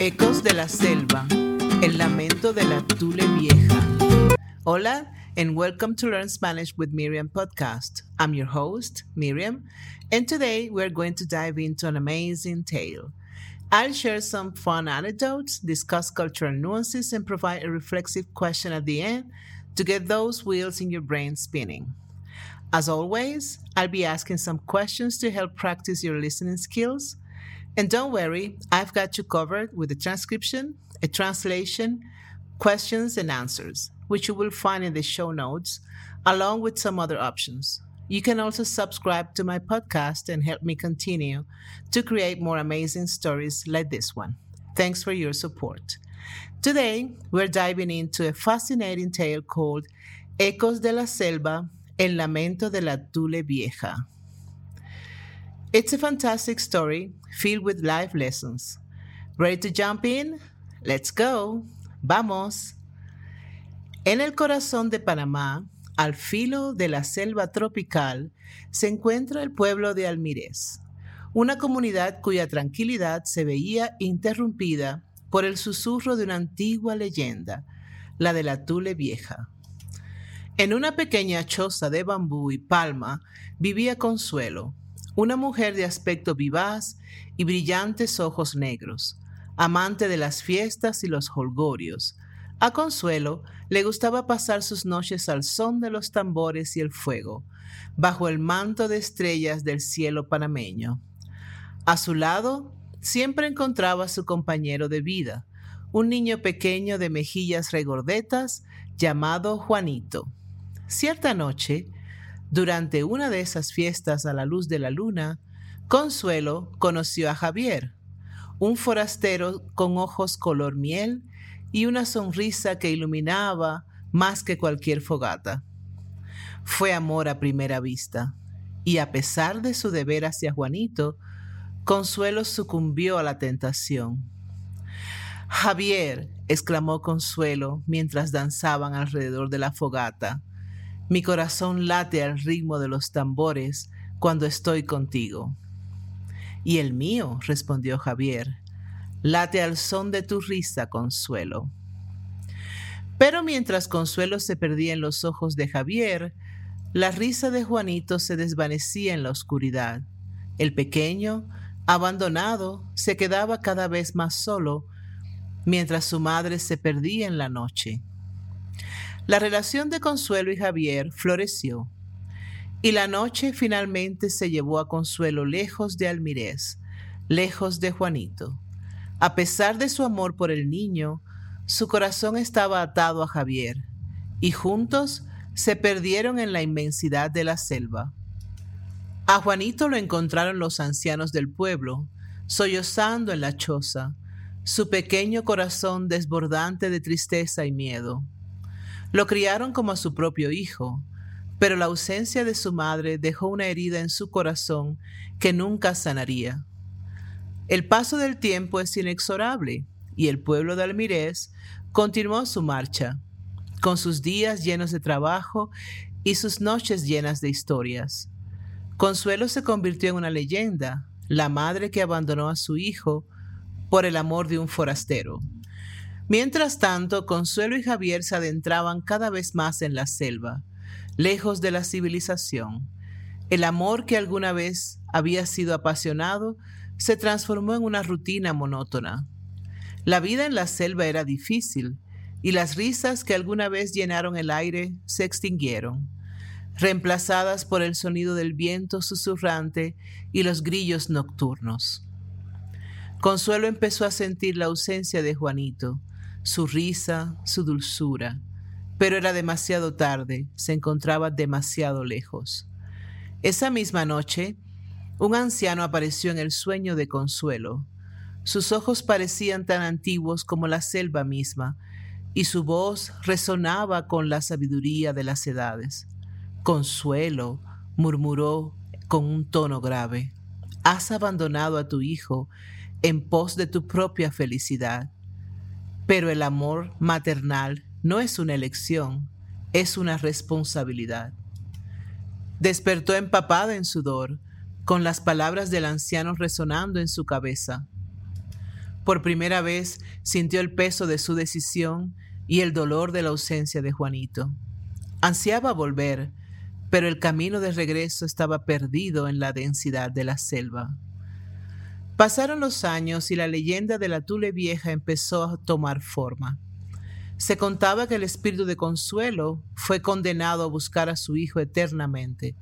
Ecos de la selva, el lamento de la tule vieja. Hola, and welcome to Learn Spanish with Miriam podcast. I'm your host, Miriam, and today we're going to dive into an amazing tale. I'll share some fun anecdotes, discuss cultural nuances, and provide a reflexive question at the end to get those wheels in your brain spinning. As always, I'll be asking some questions to help practice your listening skills and don't worry, I've got you covered with a transcription, a translation, questions, and answers, which you will find in the show notes, along with some other options. You can also subscribe to my podcast and help me continue to create more amazing stories like this one. Thanks for your support. Today, we're diving into a fascinating tale called Ecos de la Selva, El Lamento de la Tule Vieja. It's a fantastic story filled with life lessons. Ready to jump in? Let's go. Vamos. En el corazón de Panamá, al filo de la selva tropical, se encuentra el pueblo de Almirez, una comunidad cuya tranquilidad se veía interrumpida por el susurro de una antigua leyenda, la de la Tule Vieja. En una pequeña choza de bambú y palma vivía Consuelo, una mujer de aspecto vivaz y brillantes ojos negros, amante de las fiestas y los holgorios. A Consuelo le gustaba pasar sus noches al son de los tambores y el fuego, bajo el manto de estrellas del cielo panameño. A su lado siempre encontraba a su compañero de vida, un niño pequeño de mejillas regordetas llamado Juanito. Cierta noche, durante una de esas fiestas a la luz de la luna, Consuelo conoció a Javier, un forastero con ojos color miel y una sonrisa que iluminaba más que cualquier fogata. Fue amor a primera vista, y a pesar de su deber hacia Juanito, Consuelo sucumbió a la tentación. Javier, exclamó Consuelo mientras danzaban alrededor de la fogata, mi corazón late al ritmo de los tambores cuando estoy contigo. Y el mío, respondió Javier, late al son de tu risa, Consuelo. Pero mientras Consuelo se perdía en los ojos de Javier, la risa de Juanito se desvanecía en la oscuridad. El pequeño, abandonado, se quedaba cada vez más solo, mientras su madre se perdía en la noche. La relación de Consuelo y Javier floreció, y la noche finalmente se llevó a Consuelo lejos de Almirez, lejos de Juanito. A pesar de su amor por el niño, su corazón estaba atado a Javier, y juntos se perdieron en la inmensidad de la selva. A Juanito lo encontraron los ancianos del pueblo, sollozando en la choza, su pequeño corazón desbordante de tristeza y miedo. Lo criaron como a su propio hijo, pero la ausencia de su madre dejó una herida en su corazón que nunca sanaría. El paso del tiempo es inexorable y el pueblo de Almirez continuó su marcha, con sus días llenos de trabajo y sus noches llenas de historias. Consuelo se convirtió en una leyenda, la madre que abandonó a su hijo por el amor de un forastero. Mientras tanto, Consuelo y Javier se adentraban cada vez más en la selva, lejos de la civilización. El amor que alguna vez había sido apasionado se transformó en una rutina monótona. La vida en la selva era difícil y las risas que alguna vez llenaron el aire se extinguieron, reemplazadas por el sonido del viento susurrante y los grillos nocturnos. Consuelo empezó a sentir la ausencia de Juanito, su risa, su dulzura. Pero era demasiado tarde, se encontraba demasiado lejos. Esa misma noche, un anciano apareció en el sueño de Consuelo. Sus ojos parecían tan antiguos como la selva misma, y su voz resonaba con la sabiduría de las edades. Consuelo, murmuró con un tono grave, has abandonado a tu hijo en pos de tu propia felicidad. Pero el amor maternal no es una elección, es una responsabilidad. Despertó empapada en sudor, con las palabras del anciano resonando en su cabeza. Por primera vez sintió el peso de su decisión y el dolor de la ausencia de Juanito. Ansiaba volver, pero el camino de regreso estaba perdido en la densidad de la selva. Pasaron los años y la leyenda de la Tule Vieja empezó a tomar forma. Se contaba que el espíritu de consuelo fue condenado a buscar a su hijo eternamente,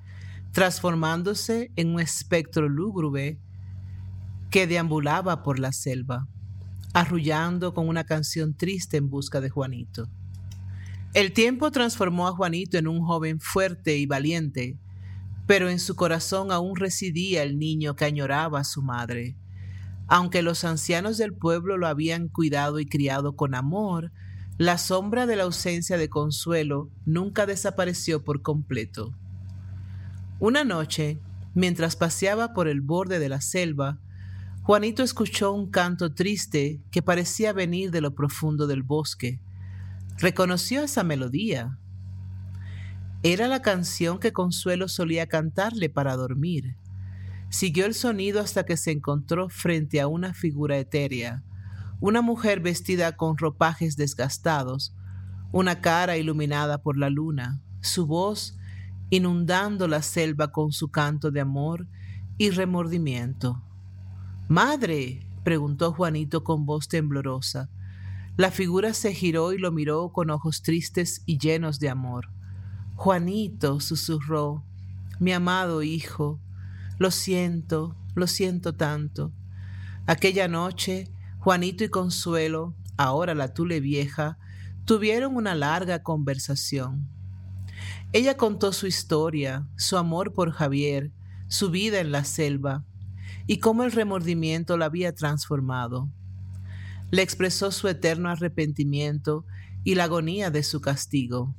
transformándose en un espectro lúgubre que deambulaba por la selva, arrullando con una canción triste en busca de Juanito. El tiempo transformó a Juanito en un joven fuerte y valiente, pero en su corazón aún residía el niño que añoraba a su madre. Aunque los ancianos del pueblo lo habían cuidado y criado con amor, la sombra de la ausencia de consuelo nunca desapareció por completo. Una noche, mientras paseaba por el borde de la selva, Juanito escuchó un canto triste que parecía venir de lo profundo del bosque Reconoció esa melodía. Era la canción que Consuelo solía cantarle para dormir. Siguió el sonido hasta que se encontró frente a una figura etérea, una mujer vestida con ropajes desgastados, una cara iluminada por la luna, su voz inundando la selva con su canto de amor y remordimiento. Madre, preguntó Juanito con voz temblorosa, la figura se giró y lo miró con ojos tristes y llenos de amor. Juanito, susurró, mi amado hijo, lo siento, lo siento tanto. Aquella noche, Juanito y Consuelo, ahora la Tule vieja, tuvieron una larga conversación. Ella contó su historia, su amor por Javier, su vida en la selva, y cómo el remordimiento la había transformado le expresó su eterno arrepentimiento y la agonía de su castigo.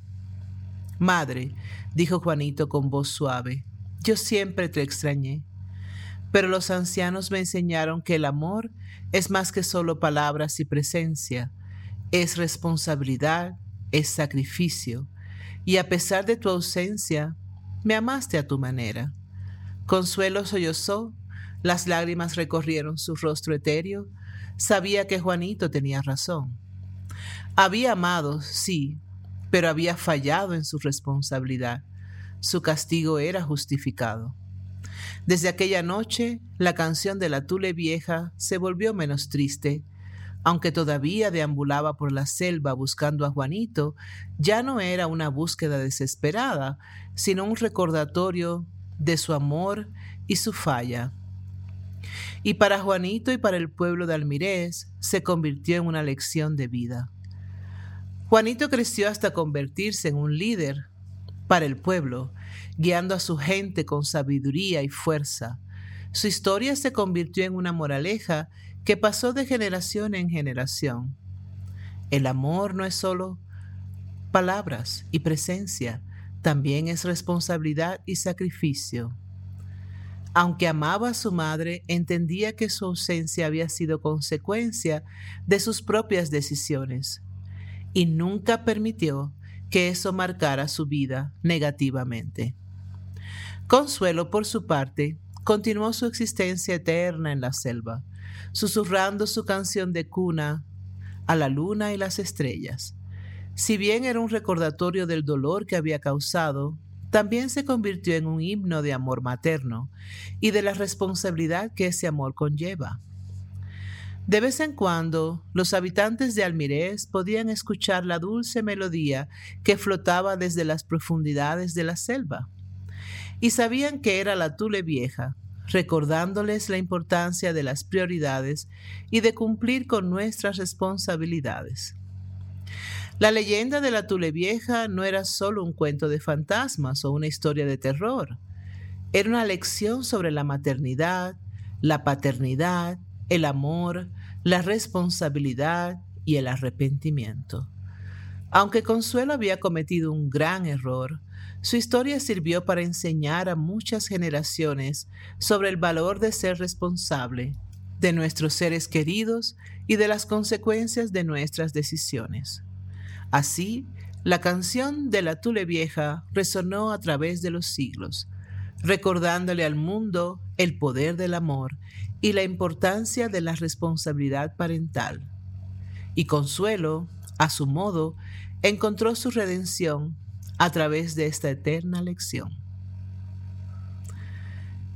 Madre, dijo Juanito con voz suave, yo siempre te extrañé, pero los ancianos me enseñaron que el amor es más que solo palabras y presencia, es responsabilidad, es sacrificio, y a pesar de tu ausencia, me amaste a tu manera. Consuelo sollozó, las lágrimas recorrieron su rostro etéreo, sabía que Juanito tenía razón. Había amado, sí, pero había fallado en su responsabilidad. Su castigo era justificado. Desde aquella noche, la canción de la Tule Vieja se volvió menos triste. Aunque todavía deambulaba por la selva buscando a Juanito, ya no era una búsqueda desesperada, sino un recordatorio de su amor y su falla. Y para Juanito y para el pueblo de Almirez se convirtió en una lección de vida. Juanito creció hasta convertirse en un líder para el pueblo, guiando a su gente con sabiduría y fuerza. Su historia se convirtió en una moraleja que pasó de generación en generación. El amor no es solo palabras y presencia, también es responsabilidad y sacrificio. Aunque amaba a su madre, entendía que su ausencia había sido consecuencia de sus propias decisiones y nunca permitió que eso marcara su vida negativamente. Consuelo, por su parte, continuó su existencia eterna en la selva, susurrando su canción de cuna a la luna y las estrellas. Si bien era un recordatorio del dolor que había causado, también se convirtió en un himno de amor materno y de la responsabilidad que ese amor conlleva. De vez en cuando, los habitantes de Almirez podían escuchar la dulce melodía que flotaba desde las profundidades de la selva, y sabían que era la Tule vieja, recordándoles la importancia de las prioridades y de cumplir con nuestras responsabilidades. La leyenda de la Tule Vieja no era solo un cuento de fantasmas o una historia de terror. Era una lección sobre la maternidad, la paternidad, el amor, la responsabilidad y el arrepentimiento. Aunque Consuelo había cometido un gran error, su historia sirvió para enseñar a muchas generaciones sobre el valor de ser responsable de nuestros seres queridos y de las consecuencias de nuestras decisiones. Así, la canción de la Tule Vieja resonó a través de los siglos, recordándole al mundo el poder del amor y la importancia de la responsabilidad parental. Y Consuelo, a su modo, encontró su redención a través de esta eterna lección.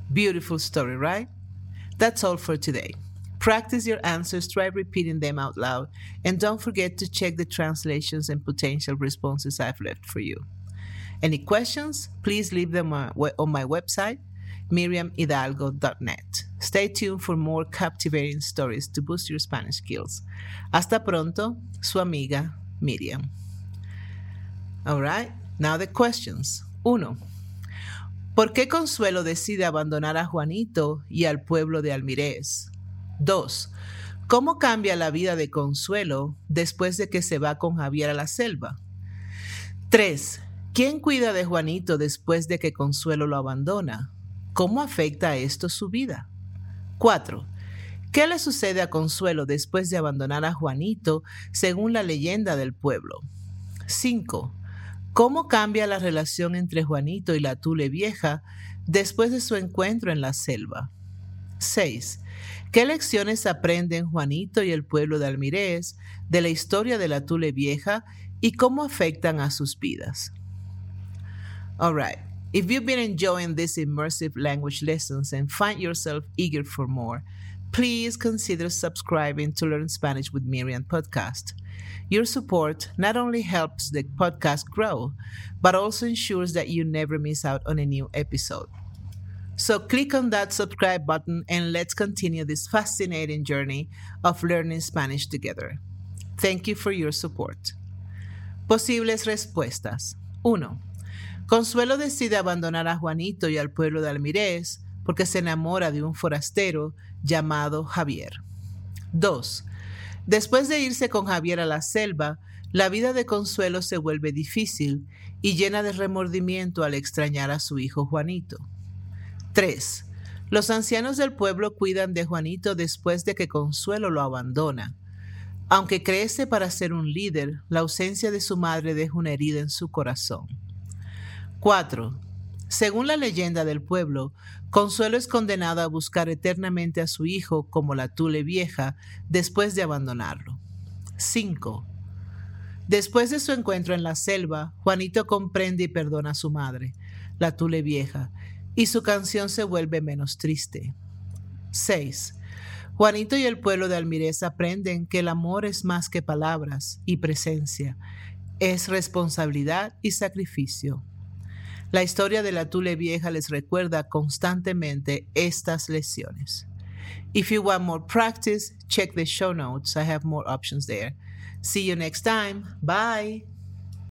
Beautiful story, right? That's all for today. Practice your answers, try repeating them out loud, and don't forget to check the translations and potential responses I've left for you. Any questions? Please leave them on my website, miriamhidalgo.net. Stay tuned for more captivating stories to boost your Spanish skills. Hasta pronto, su amiga Miriam. All right, now the questions. Uno. ¿Por qué Consuelo decide abandonar a Juanito y al pueblo de Almirez? 2. ¿Cómo cambia la vida de Consuelo después de que se va con Javier a la selva? 3. ¿Quién cuida de Juanito después de que Consuelo lo abandona? ¿Cómo afecta esto su vida? 4. ¿Qué le sucede a Consuelo después de abandonar a Juanito según la leyenda del pueblo? 5. ¿Cómo cambia la relación entre Juanito y la Tule Vieja después de su encuentro en la selva? 6. ¿Qué lecciones aprenden Juanito y el pueblo de Almirez de la historia de la Tule Vieja y cómo afectan a sus vidas? All right. If you've been enjoying these immersive language lessons and find yourself eager for more, please consider subscribing to Learn Spanish with Miriam podcast. Your support not only helps the podcast grow, but also ensures that you never miss out on a new episode. So click on that subscribe button and let's continue this fascinating journey of learning Spanish together. Thank you for your support. Posibles respuestas. 1. Consuelo decide abandonar a Juanito y al pueblo de Almirez porque se enamora de un forastero llamado Javier. 2. Después de irse con Javier a la selva, la vida de Consuelo se vuelve difícil y llena de remordimiento al extrañar a su hijo Juanito. 3. Los ancianos del pueblo cuidan de Juanito después de que Consuelo lo abandona. Aunque crece para ser un líder, la ausencia de su madre deja una herida en su corazón. 4. Según la leyenda del pueblo, Consuelo es condenada a buscar eternamente a su hijo como la Tule vieja después de abandonarlo. 5. Después de su encuentro en la selva, Juanito comprende y perdona a su madre, la Tule vieja, y su canción se vuelve menos triste. 6. Juanito y el pueblo de Almirez aprenden que el amor es más que palabras y presencia, es responsabilidad y sacrificio. La historia de la Tule Vieja les recuerda constantemente estas lecciones. If you want more practice, check the show notes. I have more options there. See you next time. Bye.